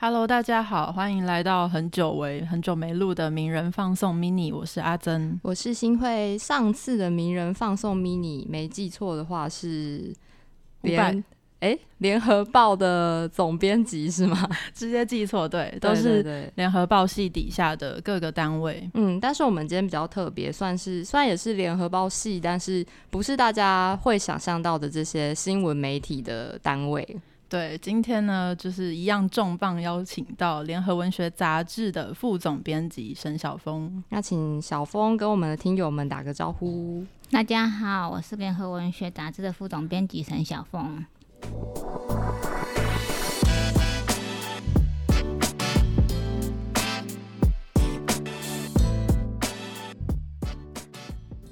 Hello，大家好，欢迎来到很久违、很久没录的名人放送 mini，我是阿珍，我是新会。上次的名人放送 mini，没记错的话是联哎联合报的总编辑是吗？直接记错，对，都是联合报系底下的各个单位。嗯，但是我们今天比较特别，算是虽然也是联合报系，但是不是大家会想象到的这些新闻媒体的单位。对，今天呢，就是一样重磅邀请到联合文学杂志的副总编辑沈晓峰。那请小峰跟我们的听友们打个招呼。大家好，我是联合文学杂志的副总编辑沈晓峰。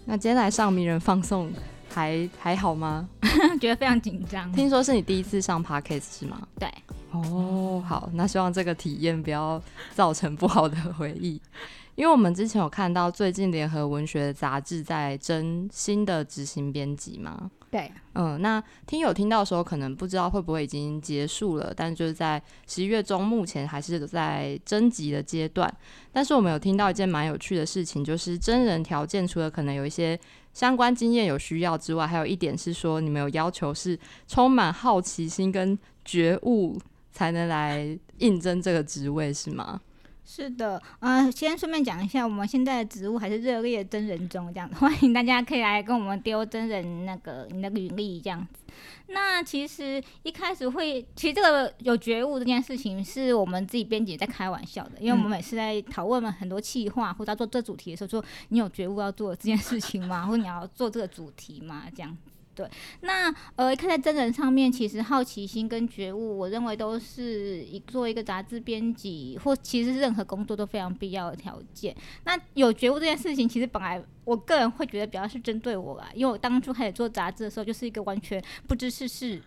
那今天来上名人放送。还还好吗？觉得非常紧张。听说是你第一次上 podcast 是吗？对。哦，好，那希望这个体验不要造成不好的回忆。因为我们之前有看到最近联合文学杂志在征新的执行编辑嘛？对，嗯，那听友听到的时候，可能不知道会不会已经结束了，但就是在十一月中，目前还是在征集的阶段。但是我们有听到一件蛮有趣的事情，就是真人条件除了可能有一些相关经验有需要之外，还有一点是说，你们有要求是充满好奇心跟觉悟才能来应征这个职位，是吗？是的，呃，先顺便讲一下，我们现在的职务还是热烈真人中，这样 欢迎大家可以来跟我们丢真人那个你的履历这样子。那其实一开始会，其实这个有觉悟这件事情是我们自己编辑在开玩笑的，因为我们每次在讨论很多企划或者做这主题的时候，说你有觉悟要做这件事情吗？或者你要做这个主题吗？这样。对，那呃，看在真人上面，其实好奇心跟觉悟，我认为都是一做一个杂志编辑，或其实任何工作都非常必要的条件。那有觉悟这件事情，其实本来我个人会觉得比较是针对我吧，因为我当初开始做杂志的时候，就是一个完全不知世事。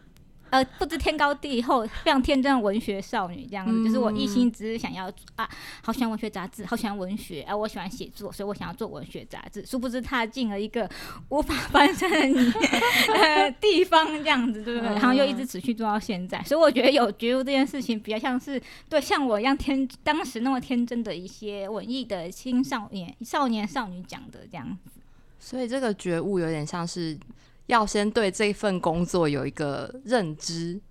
呃，不知天高地厚，非常天真的文学少女这样子，就是我一心只是想要啊，好喜欢文学杂志，好喜欢文学，啊，我喜欢写作，所以我想要做文学杂志。殊不知踏进了一个无法翻身的 呃地方，这样子对不对？然后又一直持续做到现在，所以我觉得有觉悟这件事情，比较像是对像我一样天当时那么天真的一些文艺的青少年、少年少女讲的这样子。所以这个觉悟有点像是。要先对这份工作有一个认知，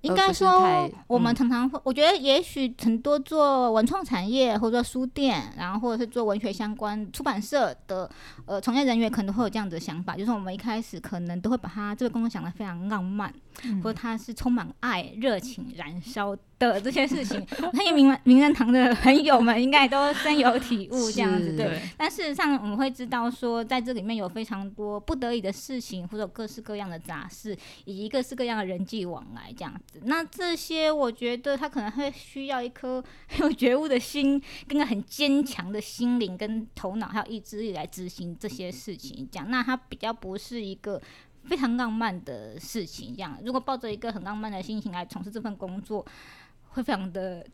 应该说，我们常常会，我觉得也许很多做文创产业或者书店，然后或者是做文学相关出版社的呃从业人员，可能会有这样的想法，就是我们一开始可能都会把他这个工作想得非常浪漫，或者他是充满爱、热情、燃烧。的这些事情，那些名人名人堂的朋友们应该都深有体悟，这样子对。但事实上，我们会知道说，在这里面有非常多不得已的事情，或者各式各样的杂事，以及各式各样的人际往来，这样子。那这些，我觉得他可能会需要一颗很 有觉悟的心，跟个很坚强的心灵跟头脑，还有意志力来执行这些事情。这样，那他比较不是一个。非常浪漫的事情，这样如果抱着一个很浪漫的心情来从事这份工作，会非常的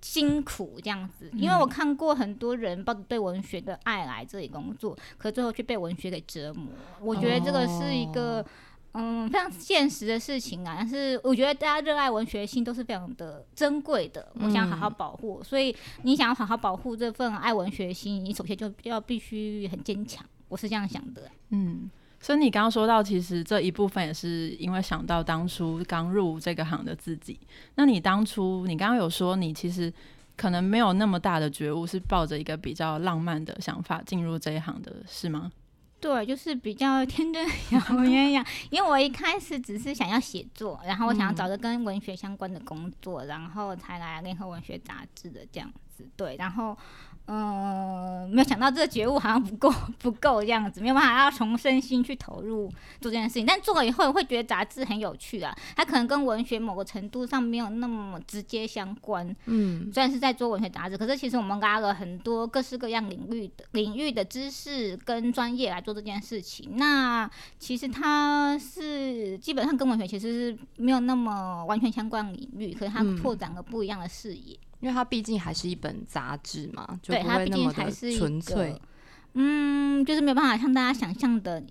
辛苦，这样子。因为我看过很多人抱着对文学的爱来这里工作，可最后却被文学给折磨。我觉得这个是一个嗯非常现实的事情啊。但是我觉得大家热爱文学心都是非常的珍贵的，我想好好保护。所以你想要好好保护这份爱文学心，你首先就要必须很坚强。我是这样想的，嗯。所以你刚刚说到，其实这一部分也是因为想到当初刚入这个行的自己。那你当初，你刚刚有说你其实可能没有那么大的觉悟，是抱着一个比较浪漫的想法进入这一行的，是吗？对，就是比较天真小鸳鸯。因为我一开始只是想要写作，然后我想要找个跟文学相关的工作，然后才来联合文学杂志的这样子。对，然后。嗯，没有想到这个觉悟好像不够，不够这样子，没有办法要从身心去投入做这件事情。但做了以后会觉得杂志很有趣啊，它可能跟文学某个程度上没有那么直接相关。嗯，虽然是在做文学杂志，可是其实我们拉了很多各式各样领域的领域的知识跟专业来做这件事情。那其实它是基本上跟文学其实是没有那么完全相关领域，可是它拓展了不一样的视野。因为它毕竟还是一本杂志嘛，就不会那么的纯粹。嗯，就是没有办法像大家想象的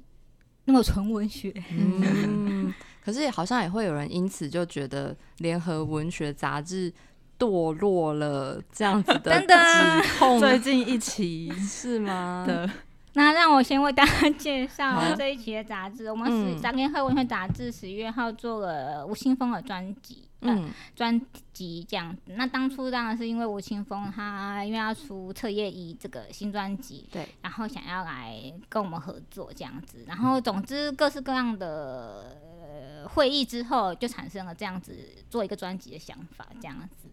那么纯文学。嗯，可是好像也会有人因此就觉得联合文学杂志堕落了这样子的 指控，最近一期 是吗？的那让我先为大家介绍这一期的杂志。我们嗯是《杂联合文学杂志》十月号做了吴青峰的专辑，嗯，嗯专辑这样子。那当初当然是因为吴青峰他因为要出《彻夜一》这个新专辑，对，然后想要来跟我们合作这样子。然后总之各式各样的、呃、会议之后，就产生了这样子做一个专辑的想法，这样子。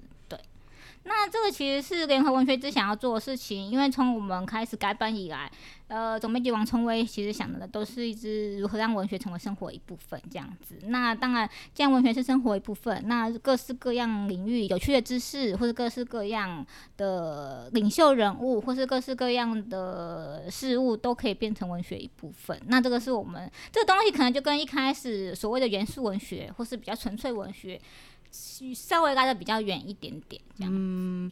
那这个其实是联合文学之想要做的事情，因为从我们开始改版以来，呃，总编辑王聪威其实想的都是一直如何让文学成为生活一部分这样子。那当然，既然文学是生活一部分，那各式各样领域有趣的知识，或者各式各样的领袖人物，或是各式各样的事物，都可以变成文学一部分。那这个是我们这个东西，可能就跟一开始所谓的元素文学，或是比较纯粹文学，稍微拉的比较远一点点，这样。嗯，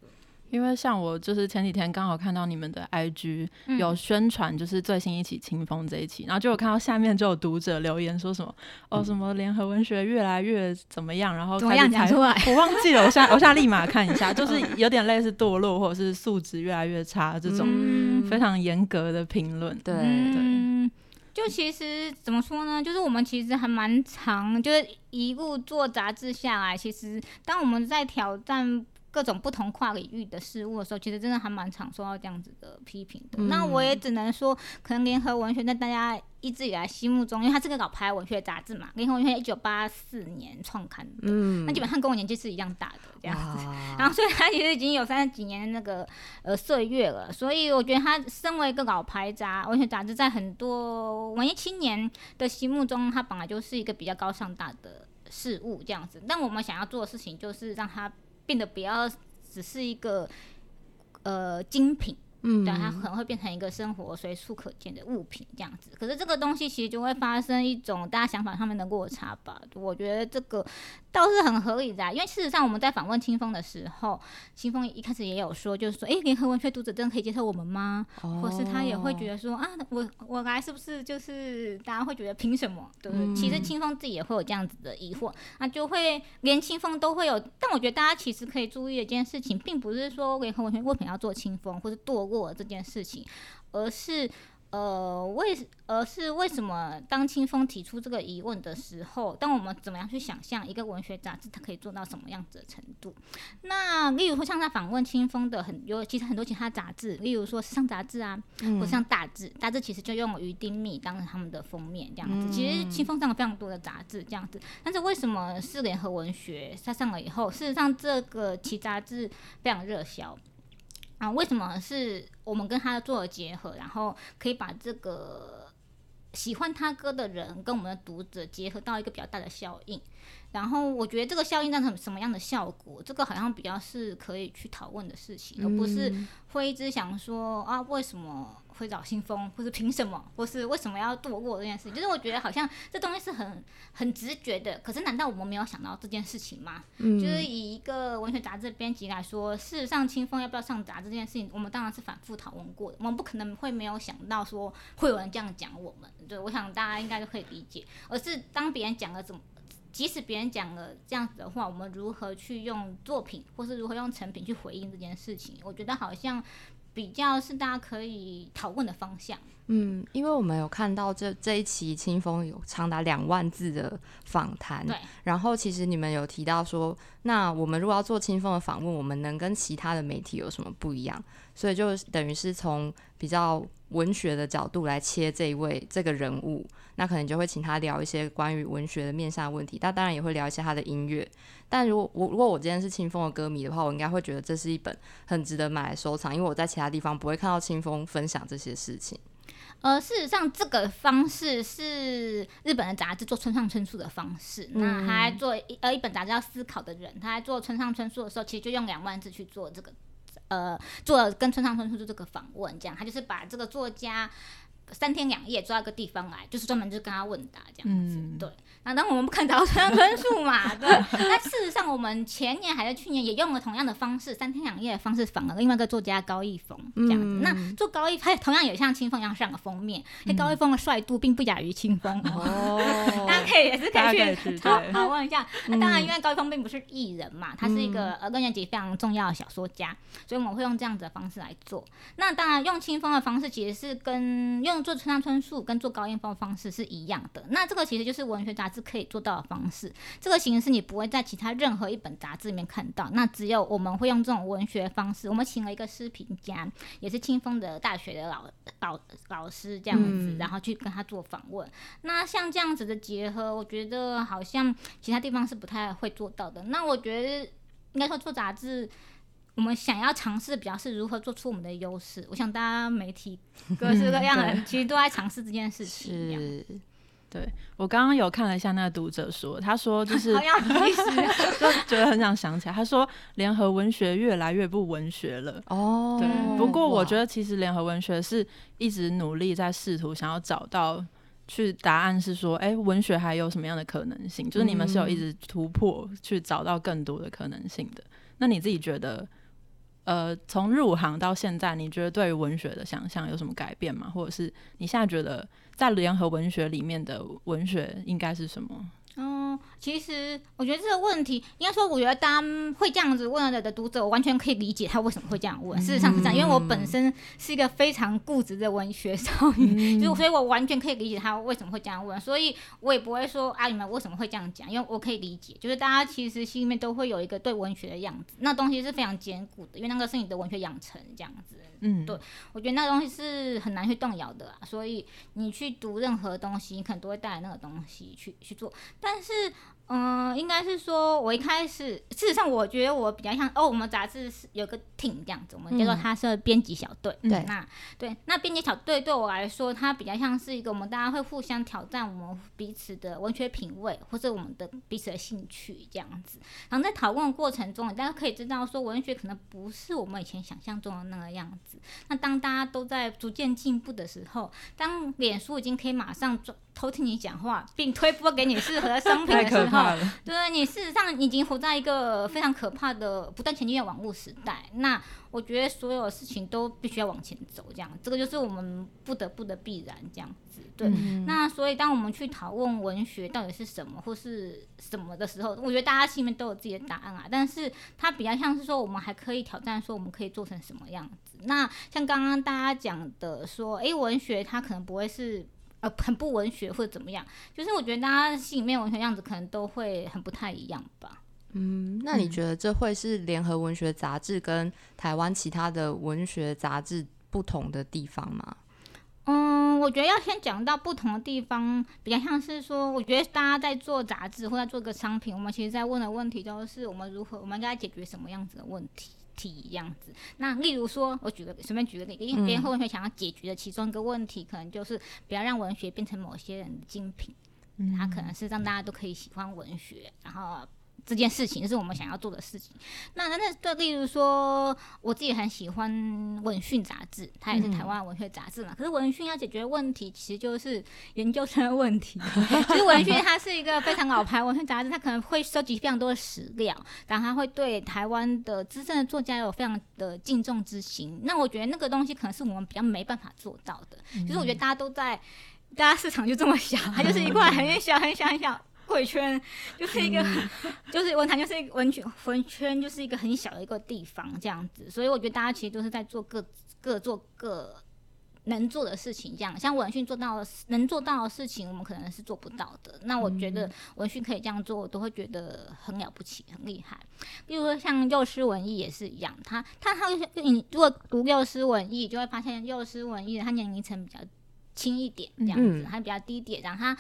因为像我就是前几天刚好看到你们的 IG 嗯有宣传，就是最新一期清风这一期，然后就有看到下面就有读者留言说什么哦什么联合文学越来越怎么样，然后怎么样讲出来？我忘记了，我现在我现在立马看一下，就是有点类似堕落或者是素质越来越差这种嗯非常严格的评论。对，嗯，就其实怎么说呢？就是我们其实还蛮长，就是一路做杂志下来，其实当我们在挑战各种不同跨领域的事物的时候，其实真的还蛮常受到这样子的批评的。那我也只能说，可能联合文学在大家一直以来心目中，因为它是个老牌文学杂志嘛，联合文学一九八四年创刊的，嗯那基本上跟我年纪是一样大的这样子。然后，所以它其实已经有三十几年的那个呃岁月了，所以我觉得它身为一个老牌杂文学杂志，在很多文艺青年的心目中，它本来就是一个比较高尚大的事物这样子。但我们想要做的事情，就是让它变得不要只是一个呃精品。嗯对，它可能会变成一个生活随处可见的物品这样子。可是这个东西其实就会发生一种大家想法上面的落差吧。我觉得这个倒是很合理的啊、因为事实上我们在访问清风的时候，清风一开始也有说，就是说，诶，联合文学读者真的可以接受我们吗？或是他也会觉得说啊，我我来是不是就是大家会觉得凭什么？对不对？其实清风自己也会有这样子的疑惑，那就会连清风都会有。但我觉得大家其实可以注意的一件事情，并不是说联合文学为什么要做清风或是堕落这件事情，而是。呃，为而是为什么当清风提出这个疑问的时候，当我们怎么样去想象一个文学杂志它可以做到什么样子的程度？那例如说像他访问清风的很有，其实很多其他杂志，例如说时尚杂志啊，或者像大志，大志其实就用于丁密当成他们的封面这样子。其实清风上了非常多的杂志这样子，但是为什么是联合文学它上了以后，事实上这个其杂志非常热销。啊，为什么是我们跟他做了结合，然后可以把这个喜欢他歌的人跟我们的读者结合到一个比较大的效应？然后我觉得这个效应造成什么样的效果，这个好像比较是可以去讨论的事情，而不是会一直想说啊，为什么会找新风，或是凭什么，或是为什么要躲过这件事情。就是我觉得好像这东西是很很直觉的，可是难道我们没有想到这件事情吗？就是以一个文学杂志编辑来说，事实上清风要不要上杂志这件事情，我们当然是反复讨论过的。我们不可能会没有想到说会有人这样讲我们，对，我想大家应该都可以理解。而是当别人讲了怎么。即使别人讲了这样子的话，我们如何去用作品，或是如何用成品去回应这件事情？我觉得好像比较是大家可以讨论的方向。嗯，因为我们有看到这这一期清风有长达两万字的访谈，对，然后其实你们有提到说，那我们如果要做清风的访问，我们能跟其他的媒体有什么不一样？所以就等于是从比较文学的角度来切这一位这个人物，那可能就会请他聊一些关于文学的面向问题，那当然也会聊一些他的音乐。但如果我如果我今天是清风的歌迷的话，我应该会觉得这是一本很值得买来收藏，因为我在其他地方不会看到清风分享这些事情。呃，事实上，这个方式是日本的杂志做村上春树的方式。那他还做一呃一本杂志叫《思考的人》，他在做村上春树的时候，其实就用两万字去做这个呃做跟村上春树做这个访问，这样他就是把这个作家。三天两夜抓一个地方来，就是专门就跟他问答这样子，对。那当然我们不看找村分数嘛，对。那事实上，我们前年还是去年也用了同样的方式，三天两夜的方式访了另外一个作家高一峰这样子。那做高一，他同样也像清风一样上了封面，因为高一峰的帅度并不亚于清风哦。大家可以也是可以去讨讨问一下。那当然，因为高一峰并不是艺人嘛，他是一个呃更年级非常重要的小说家，所以我们会用这样子的方式来做。那当然，用清风的方式其实是跟用做村上春树跟做高一峰方式是一样的。那这个其实就是文学杂志。可以做到的方式，这个形式你不会在其他任何一本杂志里面看到。那只有我们会用这种文学方式。我们请了一个诗评家，也是清风的大学的老老老师这样子，然后去跟他做访问。那像这样子的结合，我觉得好像其他地方是不太会做到的。那我觉得应该说做杂志，我们想要尝试比较是如何做出我们的优势。我想大家媒体各式各样的人其实都在尝试这件事情。是对我刚刚有看了一下那个读者说，他说就是 就觉得很想想起来，他说联合文学越来越不文学了哦。对，不过我觉得其实联合文学是一直努力在试图想要找到去答案，是说哎，文学还有什么样的可能性？就是你们是有一直突破去找到更多的可能性的。那你自己觉得？呃，从入行到现在，你觉得对于文学的想象有什么改变吗？或者是你现在觉得在联合文学里面的文学应该是什么？嗯，其实我觉得这个问题，应该说，我觉得大家会这样子问的的读者，我完全可以理解他为什么会这样问。事实上是这样，因为我本身是一个非常固执的文学少女，就所以我完全可以理解他为什么会这样问。所以我也不会说啊，你们为什么会这样讲？因为我可以理解，就是大家其实心里面都会有一个对文学的样子，那东西是非常坚固的，因为那个是你的文学养成这样子。嗯，对，我觉得那东西是很难去动摇的，所以你去读任何东西，你可能都会带来那个东西去去做，但是。嗯，应该是说，我一开始，事实上，我觉得我比较像哦，我们杂志是有个 team 这样子，我们叫做它是编辑小队。对，那对，那编辑小队对我来说，它比较像是一个我们大家会互相挑战我们彼此的文学品味，或者我们的彼此的兴趣这样子。然后在讨论的过程中，大家可以知道说，文学可能不是我们以前想象中的那个样子。那当大家都在逐渐进步的时候，当脸书已经可以马上偷听你讲话，并推播给你适合的商品的时候，对，你事实上已经活在一个非常可怕的不断前进的网络时代。那我觉得所有事情都必须要往前走，这样，这个就是我们不得不的必然，这样子。对，那所以当我们去讨论文学到底是什么或是什么的时候，我觉得大家心里面都有自己的答案啊。但是它比较像是说，我们还可以挑战说，我们可以做成什么样子。那像刚刚大家讲的说，诶，文学它可能不会是。呃，很不文学或者怎么样，就是我觉得大家心里面文学样子可能都会很不太一样吧。嗯，那你觉得这会是联合文学杂志跟台湾其他的文学杂志不同的地方吗？嗯，我觉得要先讲到不同的地方，比较像是说，我觉得大家在做杂志或者做个商品，我们其实在问的问题都是我们如何，我们应该解决什么样子的问题。题样子，那例如说，我举个随便举个例，因为联合文学想要解决的其中一个问题，可能就是不要让文学变成某些人的精品，它可能是让大家都可以喜欢文学，然后。这件事情是我们想要做的事情。那那那，就例如说，我自己很喜欢《文讯》杂志，它也是台湾文学杂志嘛。可是《文讯》要解决问题，其实就是研究生的问题。其实《文讯》它是一个非常老牌文学杂志，它可能会收集非常多的史料，然后它会对台湾的资深的作家有非常的敬重之心。那我觉得那个东西可能是我们比较没办法做到的。就是我觉得大家都在，大家市场就这么小，它就是一块很小很小很小。贵圈 就是一个，就是文坛就是一个文圈，文圈就是一个很小的一个地方这样子，所以我觉得大家其实都是在做各各做各能做的事情，这样像文讯做到能做到的事情，我们可能是做不到的。那我觉得文讯可以这样做，我都会觉得很了不起，很厉害。例如说像幼师文艺也是一样，他他他你如果读幼师文艺，就会发现幼师文艺他年龄层比较轻一点，这样子，还比较低点，然后他。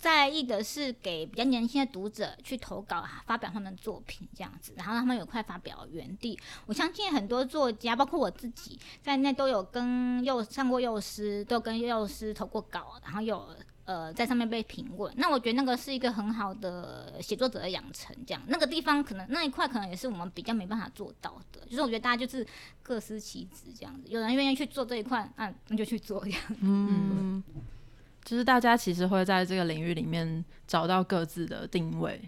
在意的是给比较年轻的读者去投稿发表他们的作品这样子，然后他们有块发表园地。我相信很多作家，包括我自己在内，都有跟幼上过幼师，都跟幼师投过稿，然后有。呃，在上面被评论，那我觉得那个是一个很好的写作者的养成，这样那个地方可能那一块可能也是我们比较没办法做到的，就是我觉得大家就是各司其职这样子，有人愿意去做这一块，那那就去做这样。嗯，就是大家其实会在这个领域里面找到各自的定位。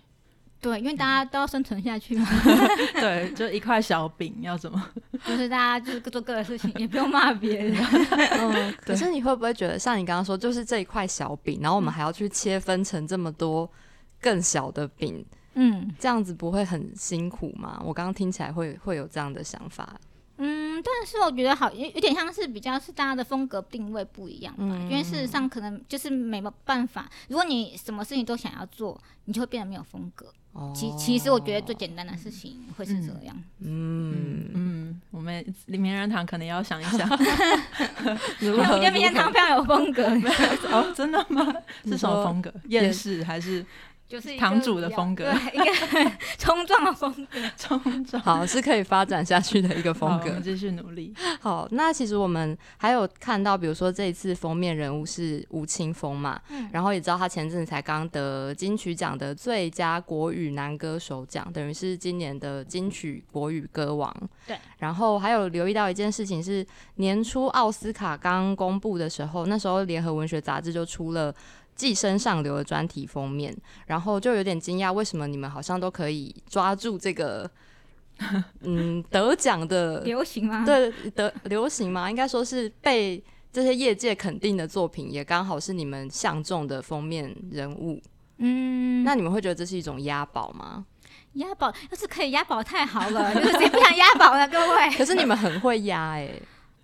对，因为大家都要生存下去嘛。对，就一块小饼要怎么？就是大家就是各做各的事情，也不用骂别人。嗯，可是你会不会觉得，像你刚刚说，就是这一块小饼，然后我们还要去切分成这么多更小的饼，嗯，这样子不会很辛苦吗？我刚刚听起来会会有这样的想法。嗯，但是我觉得好有有点像是比较是大家的风格定位不一样吧，因为事实上可能就是没有办法，如果你什么事情都想要做，你就会变得没有风格。其其实我觉得最简单的事情会是这样。嗯嗯，我们名人堂可能要想一想。我觉得名人堂非常有风格。哦，真的吗？是什么风格？厌世还是？就是堂主的风格，一个冲撞的风格，冲撞好是可以发展下去的一个风格，继续努力。好，那其实我们还有看到，比如说这一次封面人物是吴青峰嘛，嗯，然后也知道他前阵子才刚得金曲奖的最佳国语男歌手奖，等于是今年的金曲国语歌王。对，然后还有留意到一件事情是，年初奥斯卡刚公布的时候，那时候联合文学杂志就出了。寄生上流的专题封面，然后就有点惊讶，为什么你们好像都可以抓住这个，嗯，得奖的 流行吗？对，得流行吗？应该说是被这些业界肯定的作品，也刚好是你们相中的封面人物。嗯，那你们会觉得这是一种押宝吗？押宝要是可以押宝太好了，就是谁不想押宝呢？各位，可是你们很会押哎。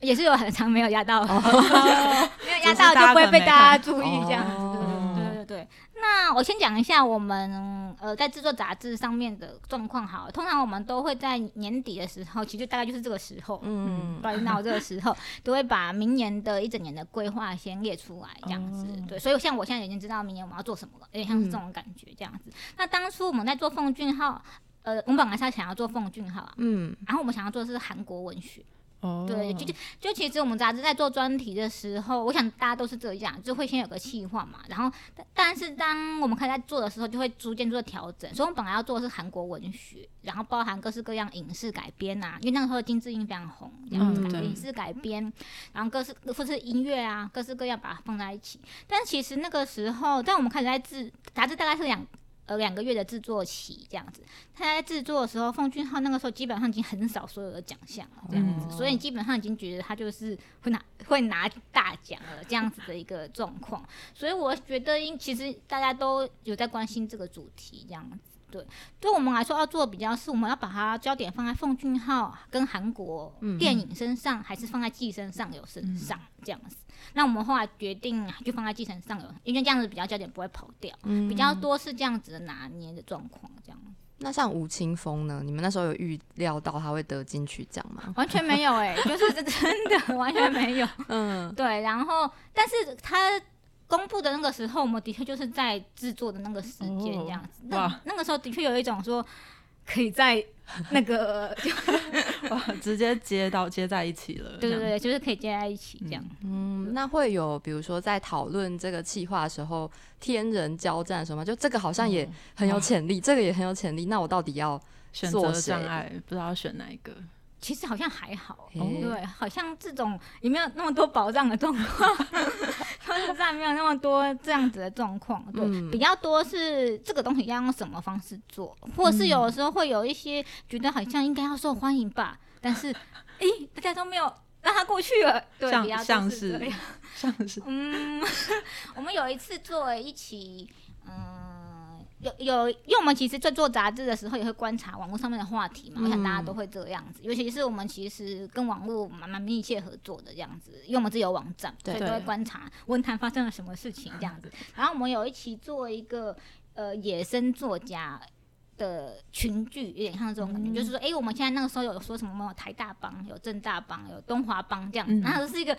也是有很长没有压到，没有压到就不会被大家注意这样子。对对对，那我先讲一下我们呃在制作杂志上面的状况好。通常我们都会在年底的时候，其实大概就是这个时候，嗯，到到这个时候，都会把明年的一整年的规划先列出来这样子。对，所以像我现在已经知道明年我们要做什么了，有点像是这种感觉这样子。那当初我们在做奉俊号，呃，我们本来是想要做奉俊号，嗯，然后我们想要做的是韩国文学。对，就就就其实我们杂志在做专题的时候，我想大家都是这样，就会先有个计划嘛。然后，但是当我们开始在做的时候，就会逐渐做调整。所以，我们本来要做的是韩国文学，然后包含各式各样影视改编啊，因为那个时候金智英非常红，这样子影视改编，然后各式或是音乐啊，各式各样把它放在一起。但其实那个时候，在我们开始在制杂志，大概是两。呃，两个月的制作期这样子，他在制作的时候，奉俊昊那个时候基本上已经很少所有的奖项了，这样子，所以基本上已经觉得他就是会拿会拿大奖了这样子的一个状况，所以我觉得，因其实大家都有在关心这个主题这样子。对，对我们来说要做比较是，我们要把它焦点放在奉俊昊跟韩国电影身上，还是放在寄生上有身上这样子。那我们后来决定就放在继承上游，因为这样子比较焦点不会跑掉，比较多是这样子的拿捏的状况。这样，那像吴青峰呢？你们那时候有预料到他会得金曲奖吗？完全没有哎，就是真的完全没有。嗯，对。然后，但是他。公布的那个时候，我们的确就是在制作的那个时间这样子。那那个时候的确有一种说，可以在那个 哇，直接接到接在一起了。对对对，就是可以接在一起这样。嗯，那会有比如说在讨论这个企划的时候，天人交战什么？就这个好像也很有潜力，这个也很有潜力。那我到底要选择障碍，不知道要选哪一个？其实好像还好，对，好像这种也没有那么多保障的状况，说实在没有那么多这样子的状况，对，比较多是这个东西要用什么方式做，或者是有的时候会有一些觉得好像应该要受欢迎吧，但是，哎，大家都没有让他过去了，对，像像是，像是，嗯，我们有一次做一起，嗯。有有，因为我们其实，在做杂志的时候，也会观察网络上面的话题嘛。我想大家都会这个样子，尤其是我们其实跟网络蛮蛮密切合作的这样子，因为我们自己有网站，所以都会观察文坛发生了什么事情这样子。然后我们有一期做一个呃野生作家的群聚，有点像这种感觉，就是说，哎，我们现在那个时候有说什么？有台大帮，有正大帮，有东华帮这样子，然后是一个。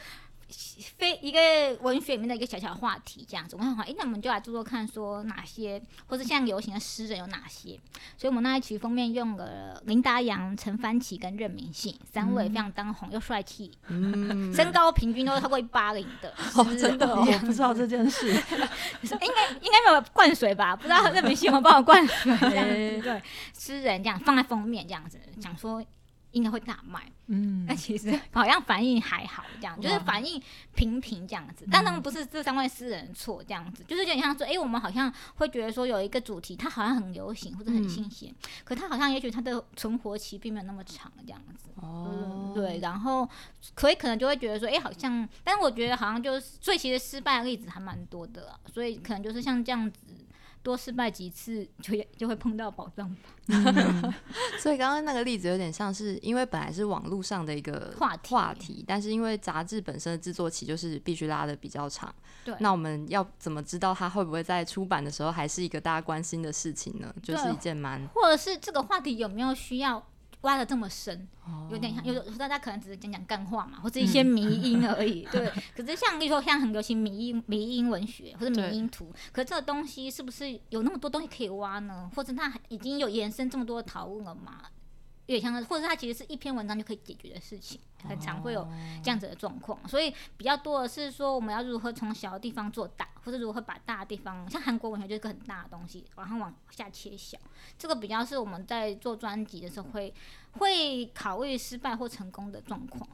非一个文学里面的一个小小话题这样子。我们想，哎，那我们就来做做看，说哪些或者现在流行的诗人有哪些。所以我们那一期封面用了林达阳、陈帆奇跟任明信三位非常当红又帅气，身高平均都超过一八零的。哦，真的，我不知道这件事。应该应该没有灌水吧？不知道任明信有帮我灌水。对，诗人这样放在封面这样子，讲说。应该会大卖，嗯，那其实好像反应还好，这样就是反应平平这样子。但他们不是这三位诗人错，这样子就是有点像说，哎，我们好像会觉得说有一个主题，它好像很流行或者很新鲜，可它好像也许它的存活期并没有那么长，这样子。哦，对，然后可以可能就会觉得说，哎，好像，但是我觉得好像就是，所以其实失败的例子还蛮多的，所以可能就是像这样子。多失败几次，就就会碰到宝藏吧。所以刚刚那个例子有点像是，因为本来是网络上的一个话题，话题，但是因为杂志本身的制作期就是必须拉的比较长。对，那我们要怎么知道它会不会在出版的时候还是一个大家关心的事情呢？就是一件蛮，或者是这个话题有没有需要？挖的这么深，有点像，有的大家可能只是讲讲干话嘛，或者一些迷音而已。对，可是像比如说像很流行迷音迷音文学或者迷音图，可这个东西是不是有那么多东西可以挖呢？或者它已经有延伸这么多的讨论了吗？有点像，或者它其实是一篇文章就可以解决的事情，很常会有这样子的状况。所以比较多的是说，我们要如何从小的地方做大，或者如何把大的地方，像韩国文学就是一个很大的东西，然后往下切小。这个比较是我们在做专辑的时候会会考虑失败或成功的状况。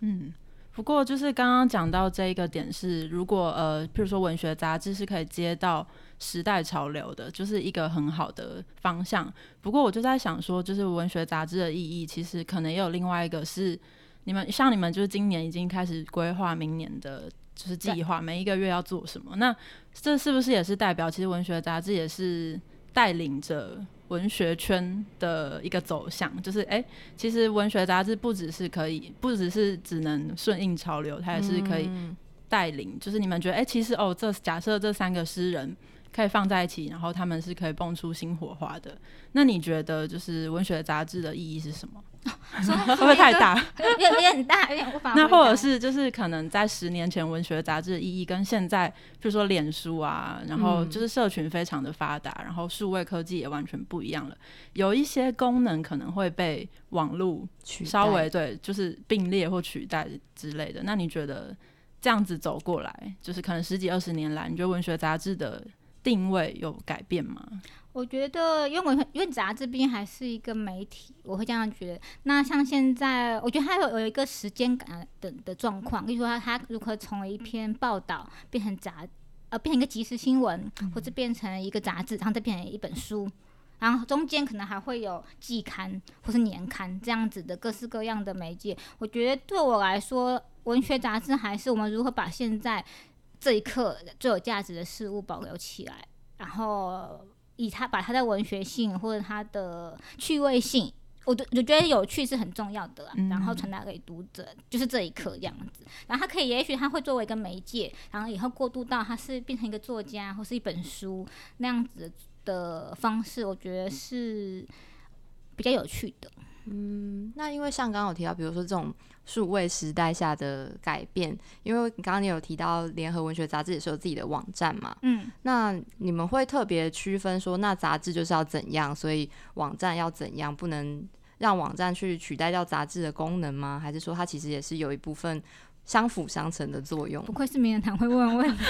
嗯。不过，就是刚刚讲到这一个点是，如果呃，譬如说文学杂志是可以接到时代潮流的，就是一个很好的方向。不过，我就在想说，就是文学杂志的意义，其实可能也有另外一个是，你们像你们就是今年已经开始规划明年的就是计划，每一个月要做什么？那这是不是也是代表，其实文学杂志也是带领着？文学圈的一个走向，就是哎，其实文学杂志不只是可以，不只是只能顺应潮流，它也是可以带领。就是你们觉得，哎，其实哦，这假设这三个诗人可以放在一起，然后他们是可以蹦出新火花的。那你觉得，就是文学杂志的意义是什么？会不会太大？有有点大，有点无法。那或者是就是可能在十年前，文学杂志的意义跟现在，比如说脸书啊，然后就是社群非常的发达，然后数位科技也完全不一样了。有一些功能可能会被网络稍微对，就是并列或取代之类的。那你觉得这样子走过来，就是可能十几二十年来，你觉得文学杂志的定位有改变吗？我觉得，因为我因为杂志毕竟还是一个媒体，我会这样觉得。那像现在，我觉得它有有一个时间感的的状况，例如说它如何从一篇报道变成杂，呃，变成一个即时新闻，或者变成一个杂志，然后再变成一本书，然后中间可能还会有季刊或是年刊这样子的各式各样的媒介。我觉得对我来说，文学杂志还是我们如何把现在这一刻最有价值的事物保留起来，然后。以他把他的文学性或者他的趣味性，我就我觉得有趣是很重要的，然后传达给读者，就是这一刻这样子。然后他可以，也许他会作为一个媒介，然后以后过渡到他是变成一个作家或是一本书那样子的方式，我觉得是比较有趣的。嗯，那因为像刚刚有提到，比如说这种数位时代下的改变，因为刚刚你有提到联合文学杂志也是有自己的网站嘛，嗯，那你们会特别区分说，那杂志就是要怎样，所以网站要怎样，不能让网站去取代掉杂志的功能吗？还是说它其实也是有一部分相辅相成的作用？不愧是名人堂会问问题。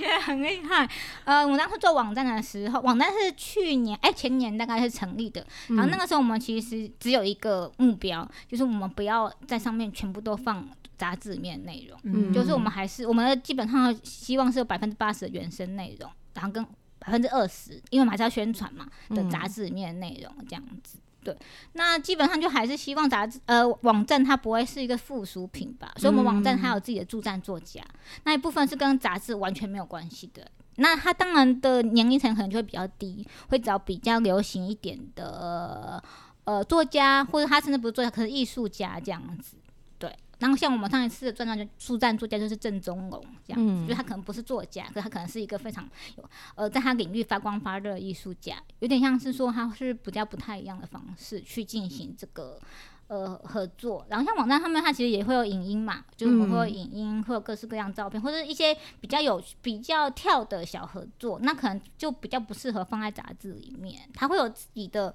我觉得很厉害。呃，我当时做网站的时候，网站是去年哎前年大概是成立的。然后那个时候我们其实只有一个目标，就是我们不要在上面全部都放杂志里面内容。嗯，就是我们还是我们基本上希望是有百分之八十的原生内容，然后跟百分之二十，因为我们还是要宣传嘛的杂志里面的内容这样子。对，那基本上就还是希望杂志呃网站它不会是一个附属品吧，所以我们网站它有自己的驻站作家，那一部分是跟杂志完全没有关系的。那它当然的年龄层可能就会比较低，会找比较流行一点的呃作家，或者他甚至不是作家，可是艺术家这样子。然后像我们上一次的专栏就书站作家就是郑中龙这样子，就他可能不是作家，可他可能是一个非常有呃在他领域发光发热的艺术家，有点像是说他是比较不太一样的方式去进行这个呃合作。然后像网站上面，它其实也会有影音嘛，就是我们会有影音，会有各式各样照片，或者一些比较有比较跳的小合作，那可能就比较不适合放在杂志里面，它会有自己的。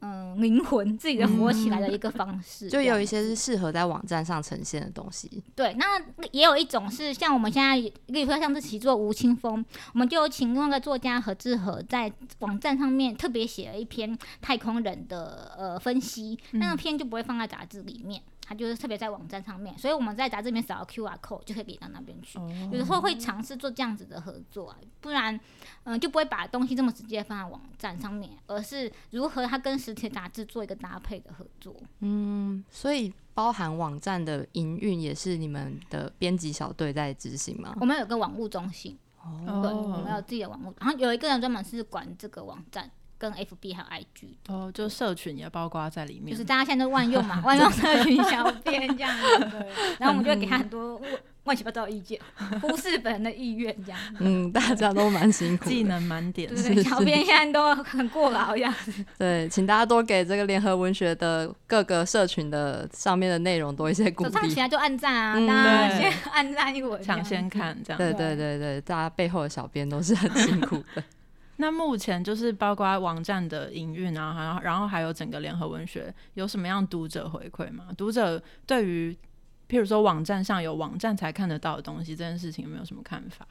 嗯，灵魂自己的活起来的一个方式，就有一些是适合在网站上呈现的东西。对，那也有一种是像我们现在，例如说像是习作吴青峰，我们就请那个作家何志和在网站上面特别写了一篇太空人的呃分析，那个篇就不会放在杂志里面。它就是特别在网站上面，所以我们在杂志里面扫 Q R code 就可以给到那边去。有的时候会尝试做这样子的合作啊，不然嗯就不会把东西这么直接放在网站上面，而是如何它跟实体杂志做一个搭配的合作。嗯，所以包含网站的营运也是你们的编辑小队在执行吗？我们有个网务中心，对，我们有自己的网络，然后有一个人专门是管这个网站。跟 FB 还有 IG 哦，就社群也包括在里面，就是大家现在都万用嘛，万用社群小编这样子，然后我们就会给他很多乱七八糟的意见，忽视本人的意愿这样。嗯，大家都蛮辛苦，技能满点，对，小编现在都很过劳样子。对，请大家多给这个联合文学的各个社群的上面的内容多一些鼓励。上起来就按赞啊，大家先 按赞一会抢先看这样。对对对对，大家背后的小编都是很辛苦的。那目前就是包括网站的营运啊，然后然后还有整个联合文学，有什么样读者回馈吗？读者对于譬如说网站上有网站才看得到的东西这件事情，有没有什么看法？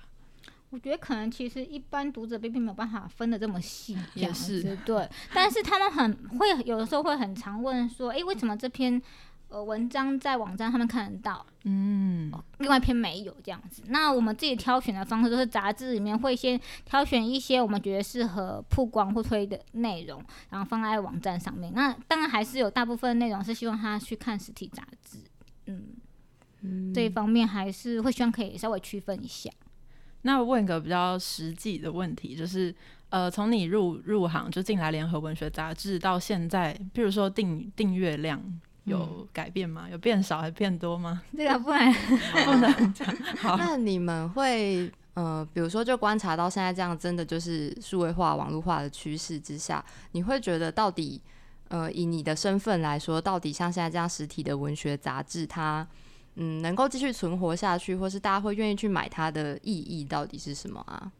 我觉得可能其实一般读者并并没有办法分的这么细，也是对。但是他们很会有的时候会很常问说，哎，为什么这篇？呃，文章在网站上面看得到，嗯，另外一篇没有这样子。那我们自己挑选的方式，就是杂志里面会先挑选一些我们觉得适合曝光或推的内容，然后放在网站上面。那当然还是有大部分内容是希望他去看实体杂志，嗯，这一方面还是会希望可以稍微区分一下。那问个比较实际的问题，就是呃，从你入入行就进来联合文学杂志到现在，比如说订订阅量。有改变吗？有变少还变多吗？这个 不能不能讲。好，那你们会呃，比如说就观察到现在这样，真的就是数位化、网络化的趋势之下，你会觉得到底呃，以你的身份来说，到底像现在这样实体的文学杂志，它嗯，能够继续存活下去，或是大家会愿意去买它的意义到底是什么啊？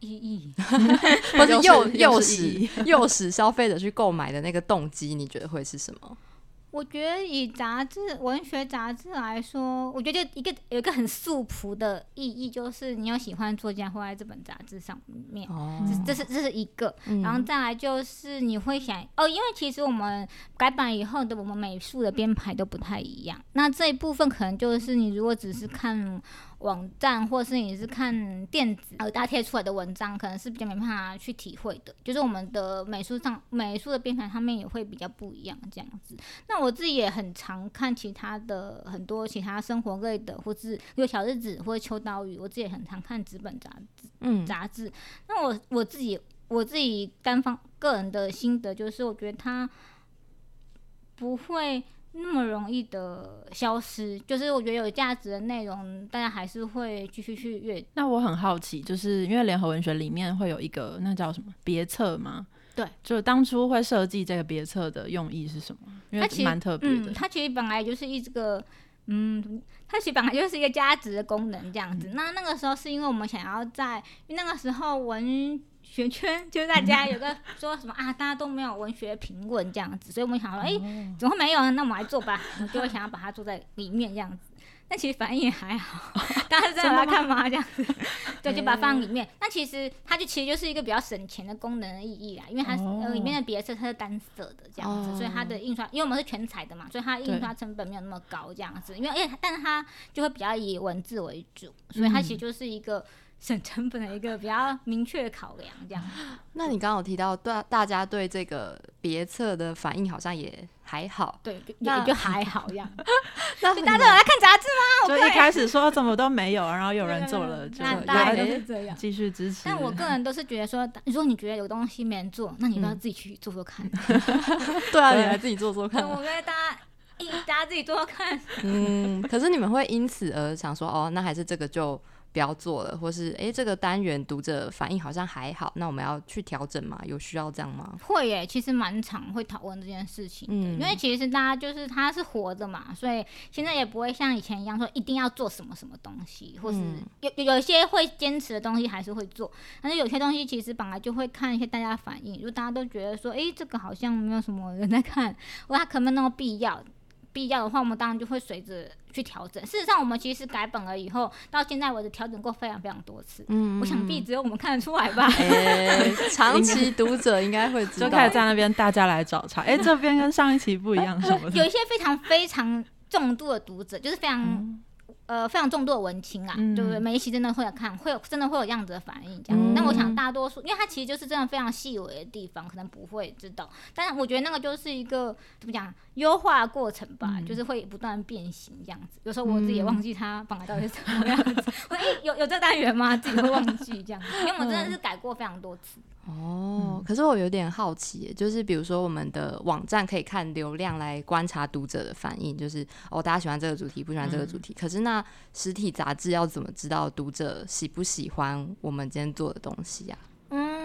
意义，或者诱诱使诱使消费者去购买的那个动机，你觉得会是什么？我觉得以杂志、文学杂志来说，我觉得一个有一个很素朴的意义，就是你有喜欢作家会在这本杂志上面，这是这是一个。然后再来就是你会想哦，因为其实我们改版以后的我们美术的编排都不太一样，那这一部分可能就是你如果只是看。网站或是你是看电子呃大贴出来的文章，可能是比较没办法去体会的。就是我们的美术上美术的编排上面也会比较不一样这样子。那我自己也很常看其他的很多其他生活类的，或是有小日子或者秋刀鱼，我自己也很常看纸本杂志。嗯，杂志。那我我自己我自己单方个人的心得就是，我觉得它不会。那么容易的消失，就是我觉得有价值的内容，大家还是会继续去阅。那我很好奇，就是因为联合文学里面会有一个那叫什么别册吗？对，就当初会设计这个别册的用意是什么？因为蛮特别的。它其实本来就是一个，嗯，它其实本来就是一个加值的功能这样子。那那个时候是因为我们想要在，因为那个时候文。学圈就是大家 有个说什么啊，大家都没有文学评论这样子，所以我们想说，哎，怎么会没有呢？那我们来做吧，我就会想要把它做在里面这样子。但其实反应也还好，大家在来看嘛？这样子，对，就把它放里面。那其实它就其实就是一个比较省钱的功能的意义啦，因为它呃里面的别册它是单色的这样子，所以它的印刷，因为我们是全彩的嘛，所以它印刷成本没有那么高这样子。因为哎，但是它就会比较以文字为主，所以它其实就是一个。省成本的一个比较明确的考量，这样。那你刚刚有提到，对大家对这个别册的反应好像也还好，对，也就还好这样。那大家都有来看杂志吗？就一开 始说怎么都没有，然后有人做了，就大家都是这样，继续支持。但我个人都是觉得说，如果你觉得有东西没人做，那你都要自己去做做看。对啊，你来自己做做看。我觉得大家，大家自己做做看。嗯，可是你们会因此而想说，哦，那还是这个就。不要做了，或是诶这个单元读者反应好像还好，那我们要去调整吗？有需要这样吗？会耶，其实蛮常会讨论这件事情的，因为其实大家就是他是活着嘛，所以现在也不会像以前一样说一定要做什么什么东西，或是有有一些会坚持的东西还是会做，但是有些东西其实本来就会看一些大家反应，如果大家都觉得说，诶这个好像没有什么人在看，或他可能没那么必要。必要的话，我们当然就会随着去调整。事实上，我们其实改本了以后，到现在为止调整过非常非常多次。嗯，我想必只有我们看得出来吧。长期读者应该会知道，就开始在那边大家来找茬。哎，这边跟上一期不一样什么？有一些非常非常重度的读者，就是非常。呃，非常众多的文青啊，对不对？每一期真的会有看，会有真的会有这样子的反应，这样。但我想大多数，因为它其实就是真的非常细微的地方，可能不会知道。但是我觉得那个就是一个怎么讲，优化过程吧，就是会不断变形这样子。有时候我自己也忘记它本来到底是什么样子。我哎，有有这单元吗？自己会忘记这样子，因为我们真的是改过非常多次。哦，可是我有点好奇，就是比如说我们的网站可以看流量来观察读者的反应，就是哦，大家喜欢这个主题，不喜欢这个主题。可是那实体杂志要怎么知道读者喜不喜欢我们今天做的东西呀？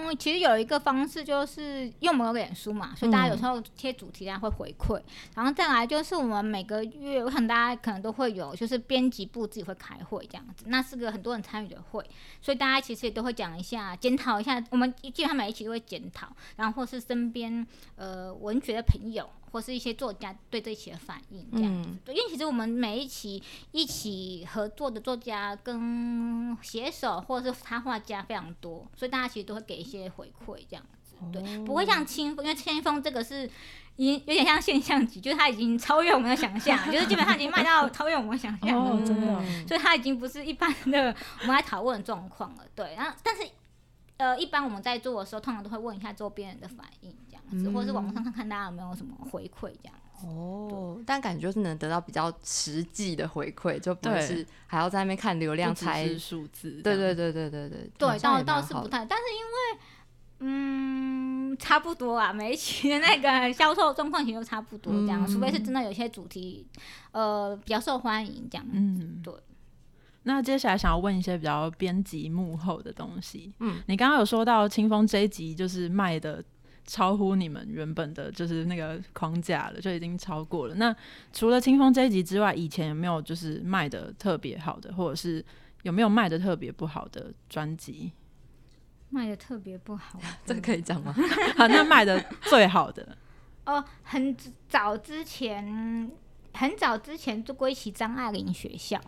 嗯，其实有一个方式，就是因为我们有脸书嘛，所以大家有时候贴主题啊会回馈，然后再来就是我们每个月，我想大家可能都会有，就是编辑部自己会开会这样子，那是个很多人参与的会，所以大家其实也都会讲一下，检讨一下，我们基本上每一期都会检讨，然后或是身边呃文学的朋友。或是一些作家对这一期的反应，这样子，对，因为其实我们每一期一起合作的作家跟写手或者是插画家非常多，所以大家其实都会给一些回馈，这样子，对，不会像清风，因为清风这个是已经有点像现象级，就是它已经超越我们的想象，就是基本上已经卖到超越我们想象了，真的，所以它已经不是一般的我们来讨论的状况了，对，然后但是。呃，一般我们在做的时候，通常都会问一下周边人的反应，这样子，或者是网络上看看大家有没有什么回馈，这样。哦，但感觉就是能得到比较实际的回馈，就不是还要在那边看流量才数字。对对对对对对。对，倒倒是不太，但是因为嗯，差不多啊，每一期的那个销售状况其实都差不多，这样，除非是真的有些主题呃比较受欢迎，这样。嗯，对。那接下来想要问一些比较编辑幕后的东西。嗯，你刚刚有说到清风这一集就是卖的超乎你们原本的就是那个框架了，就已经超过了。那除了清风这一集之外，以前有没有就是卖的特别好的，或者是有没有卖的特别不好的专辑？卖的特别不好，这个可以讲吗？好，那卖的最好的 哦，很早之前。很早之前做过一期张爱玲学校，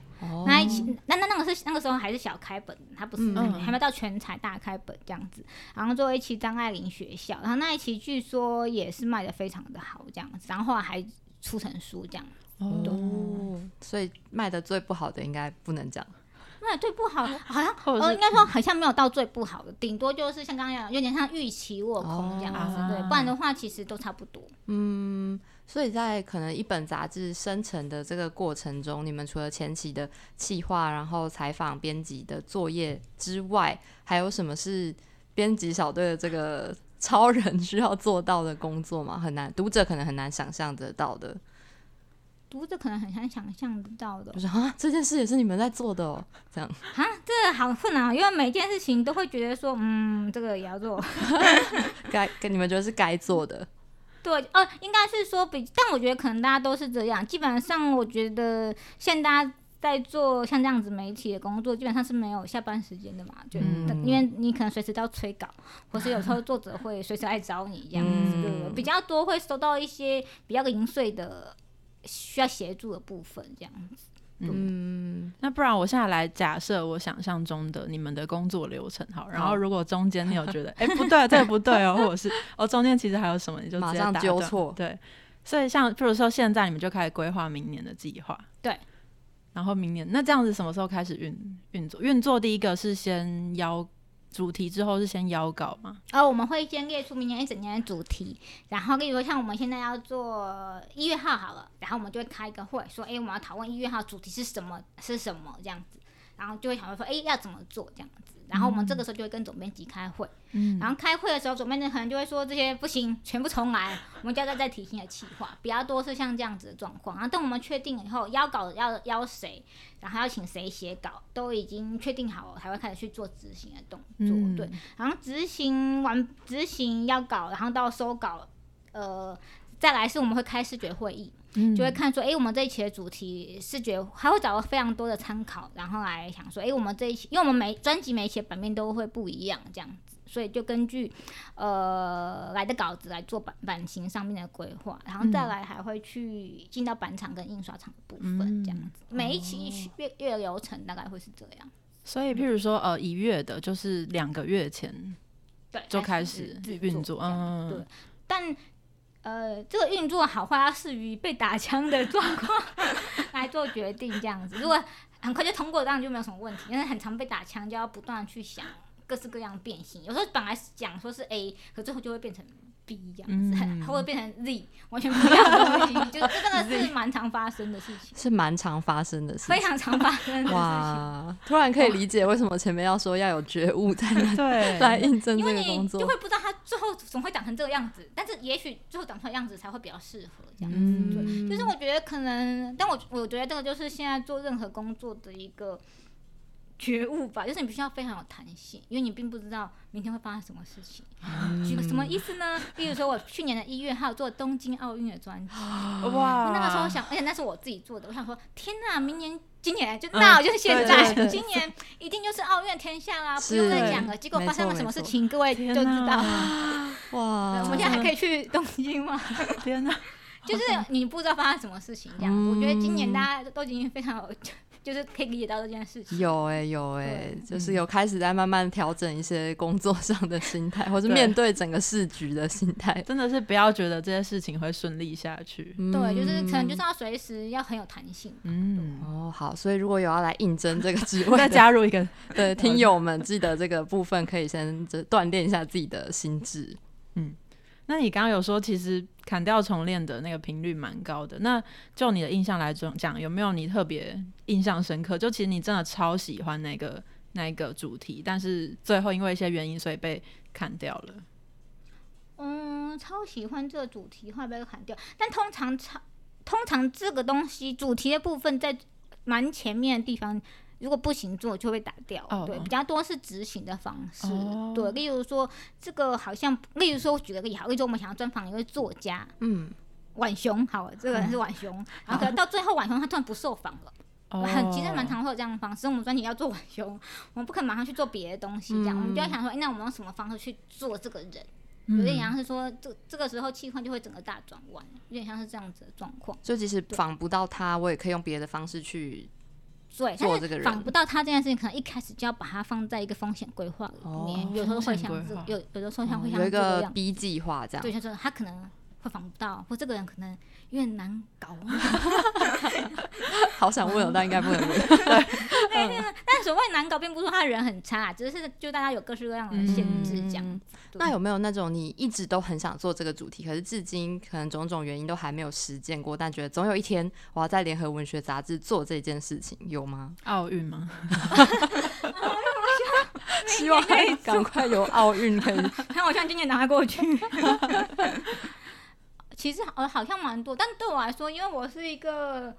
那一期那那那个是那个时候还是小开本，它不是还没到全彩大开本这样子。然后做一期张爱玲学校，然后那一期据说也是卖的非常的好这样子，然后还出成书这样。哦，所以卖的最不好的应该不能讲。卖最不好的好像 呃应该说好像没有到最不好的，顶多就是像刚刚讲有点像预期落空这样子，对，不然的话其实都差不多。嗯。所以在可能一本杂志生成的这个过程中，你们除了前期的企划、然后采访、编辑的作业之外，还有什么是编辑小队的这个 超人需要做到的工作吗？很难，读者可能很难想象得到的。读者可能很难想象得到的，我说啊，这件事也是你们在做的哦，这样 啊，这个好困难，因为每件事情都会觉得说，嗯，这个也要做，该跟你们觉得是该做的。对，呃，应该是说比，但我觉得可能大家都是这样。基本上，我觉得现在大家在做像这样子媒体的工作，基本上是没有下班时间的嘛，就因为你可能随时都要催稿，或是有时候作者会随时来找你这样子，比较多会收到一些比较零碎的需要协助的部分这样子。嗯，那不然我现在来假设我想象中的你们的工作流程好，然后如果中间你有觉得哎不对，这个不对哦，或者是哦中间其实还有什么，你就马上纠错。对，所以像比如说现在你们就开始规划明年的计划，对，然后明年那这样子什么时候开始运运作？运作第一个是先邀。主题之后是先邀稿吗？呃，我们会先列出明年一整年的主题，然后例如说像我们现在要做一月号好了，然后我们就会开一个会，说，哎，我们要讨论一月号主题是什么，是什么这样子，然后就会讨论说，哎，要怎么做这样子，然后我们这个时候就会跟总编辑开会，嗯，然后开会的时候，总编辑可能就会说这些不行，全部重来，我们就要再提新的企划，比较多是像这样子的状况。然后等我们确定以后邀稿要邀谁，然后要请谁写稿，都已经确定好了，才会开始去做执行的动作，对。然后执行完执行要稿，然后到收稿，呃，再来是我们会开视觉会议。就会看说，哎，我们这一期的主题视觉还会找到非常多的参考，然后来想说，哎，我们这一期，因为我们每专辑每一期版面都会不一样，这样子，所以就根据呃来的稿子来做版版型上面的规划，然后再来还会去进到版厂跟印刷厂的部分，这样子，每一期月月流程大概会是这样。所以，譬如说，呃，一月的，就是两个月前对就开始运作，嗯，对，但。呃，这个运作好坏要视于被打枪的状况 来做决定，这样子。如果很快就通过，当然就没有什么问题。因为很常被打枪，就要不断去想各式各样变形。有时候本来讲说是 A，可最后就会变成。B 这样子，它会变成 Z，完全不一样的东西，就这真的是 蛮常发生的事情，是蛮常发生的事情，非常常发生的哇！突然可以理解为什么前面要说要有觉悟才能 对来应征这个工作，就会不知道他最后怎么会长成这个样子，但是也许最后长出来样子才会比较适合这样子。就是我觉得可能，但我我觉得这个就是现在做任何工作的一个。觉悟吧，就是你必须要非常有弹性，因为你并不知道明天会发生什么事情。举个什么意思呢？比如说我去年的一月还有做东京奥运的专辑，哇！那个时候想，而且那是我自己做的，我想说，天哪，明年、今年就那就是现在，今年一定就是奥运天下啦，不用再讲了。结果发生了什么事情，各位就知道。哇！我们现在还可以去东京吗？天哪！就是你不知道发生什么事情，这样。我觉得今年大家都已经非常有。就是可以理解到这件事情，有哎有哎，就是有开始在慢慢调整一些工作上的心态，或者面对整个市局的心态，真的是不要觉得这件事情会顺利下去。对，就是可能就是要随时要很有弹性。嗯哦好，所以如果有要来应征这个职位，再加入一个 对听友们，记得这个部分可以先锻炼一下自己的心智。嗯。那你刚刚有说，其实砍掉重练的那个频率蛮高的。那就你的印象来讲，有没有你特别印象深刻？就其实你真的超喜欢那个那个主题，但是最后因为一些原因，所以被砍掉了。嗯，超喜欢这个主题，会被砍掉。但通常超通常这个东西主题的部分在蛮前面的地方。如果不行做就会打掉，对，比较多是执行的方式，对，例如说这个好像，例如说我举了个例好，例如说我们想要专访一位作家，嗯，晚雄，好，这个人是晚雄，然后可能到最后晚雄他突然不受访了，很其实蛮常会有这样的方式，我们专辑要做晚雄，我们不可能马上去做别的东西，这样，我们就要想说，哎，那我们用什么方式去做这个人？有点像是说，这这个时候气氛就会整个大转弯，有点像是这样子的状况。就即使访不到他，我也可以用别的方式去。对，但是仿不到他这件事情，可能一开始就要把它放在一个风险规划里面。有时候会像这，有有的时候像会像这个样 B 计划这样。对，就是他可能会仿不到，或这个人可能有点难搞。好想问哦，但应该不能问。对，但所谓难搞，并不是说他人很差，只是就大家有各式各样的限制这样。那有没有那种你一直都很想做这个主题，可是至今可能种种原因都还没有实践过，但觉得总有一天我要在联合文学杂志做这件事情，有吗？奥运吗？希望可以赶快有奥运可以。看我像今年拿过去。其实呃好像蛮多，但对我来说，因为我是一个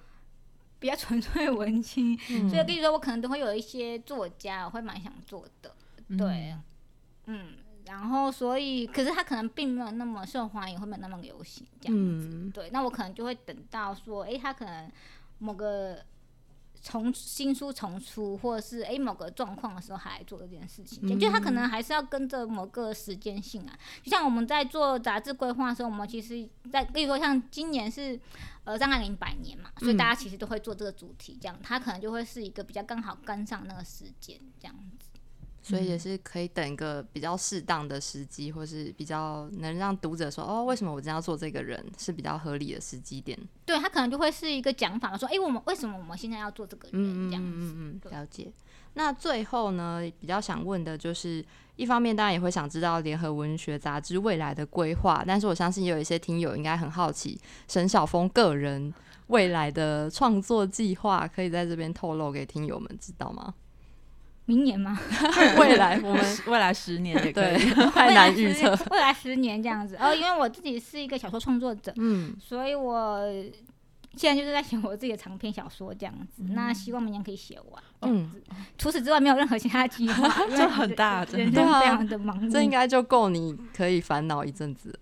比较纯粹文青，所以跟你说我可能都会有一些作家，我会蛮想做的。对，嗯。然后，所以，可是他可能并没有那么受欢迎，会没有那么流行这样子。对，那我可能就会等到说，哎，他可能某个重新书重出，或者是哎某个状况的时候，还来做这件事情。就他可能还是要跟着某个时间性啊。就像我们在做杂志规划的时候，我们其实，在例如说像今年是呃张爱玲百年嘛，所以大家其实都会做这个主题，这样他可能就会是一个比较刚好跟上那个时间这样子。所以也是可以等一个比较适当的时机，或是比较能让读者说哦，为什么我真要做这个人是比较合理的时机点。对他可能就会是一个讲法说，哎，我们为什么我们现在要做这个人这样子？了解。那最后呢，比较想问的就是，一方面当然也会想知道联合文学杂志未来的规划，但是我相信有一些听友应该很好奇，沈晓峰个人未来的创作计划，可以在这边透露给听友们知道吗？明年吗？未来 我们未来十年也可以，太难预测。未来十年这样子，哦，因为我自己是一个小说创作者，嗯，所以我现在就是在写我自己的长篇小说这样子。那希望明年可以写完，嗯。除此之外，没有任何其他计划，就很大，人生非常的忙碌，这应该就够你可以烦恼一阵子。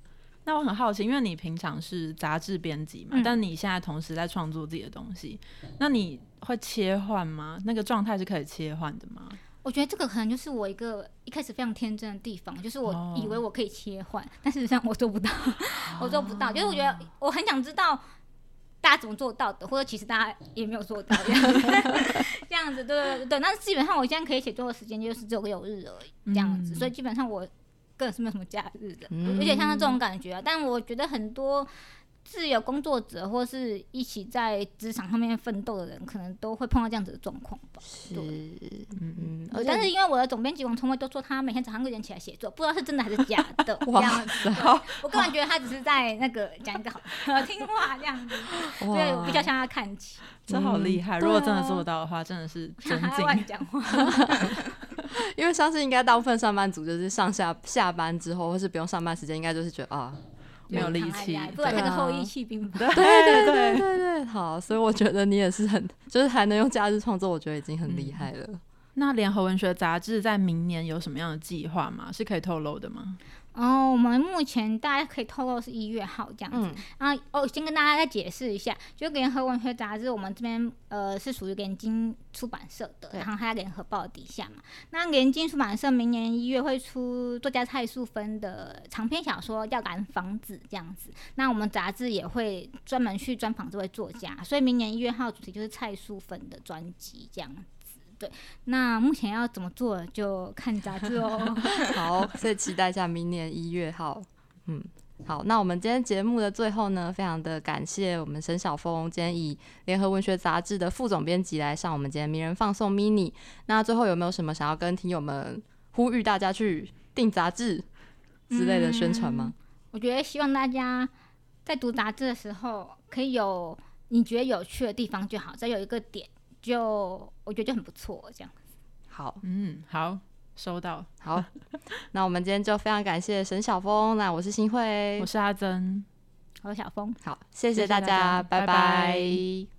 那我很好奇，因为你平常是杂志编辑嘛，但你现在同时在创作自己的东西，那你会切换吗？那个状态是可以切换的吗？我觉得这个可能就是我一个一开始非常天真的地方，就是我以为我可以切换，但事实上我做不到，我做不到。就是我觉得我很想知道大家怎么做到的，或者其实大家也没有做到这样子，这样子，对对对对。那基本上我现在可以写作的时间就是只有六日而已，这样子，所以基本上我。个人是没有什么假日的，有点像这种感觉啊。但我觉得很多自由工作者或是一起在职场上面奋斗的人，可能都会碰到这样子的状况吧。是，嗯嗯。但是因为我的总编辑王聪慧都说他每天早上六点起来写作，不知道是真的还是假的。这样子，我个人觉得他只是在那个讲一个好 听话这样子，所以比较向他看齐。这好厉害！如果真的做到的话，真的是尊敬。讲话。因为相信应该大部分上班族就是上下下班之后，或是不用上班时间，应该就是觉得啊没有力气，不然那个后羿弃兵。对对对对对，好，所以我觉得你也是很，就是还能用假日创作，我觉得已经很厉害了。那联合文学杂志在明年有什么样的计划吗？是可以透露的吗？哦，我们目前大家可以透露是一月号这样子。然后哦，先跟大家再解释一下，就联合文学杂志，我们这边呃是属于联经出版社的，然后它联合报底下嘛。那联经出版社明年一月会出作家蔡素芬的长篇小说《要赶房子》这样子。那我们杂志也会专门去专访这位作家，所以明年一月号主题就是蔡素芬的专辑这样。对，那目前要怎么做就看杂志哦。好，所以期待一下明年一月号。嗯，好，那我们今天节目的最后呢，非常的感谢我们沈晓峰今天以联合文学杂志的副总编辑来上我们今天名人放送 mini。那最后有没有什么想要跟听友们呼吁大家去订杂志之类的宣传吗？我觉得希望大家在读杂志的时候，可以有你觉得有趣的地方就好，再有一个点。就我觉得就很不错，这样子。好，嗯，好，收到。好，那我们今天就非常感谢沈晓峰。那我是新慧，我是阿珍，我是小峰。好，谢谢大家，拜拜。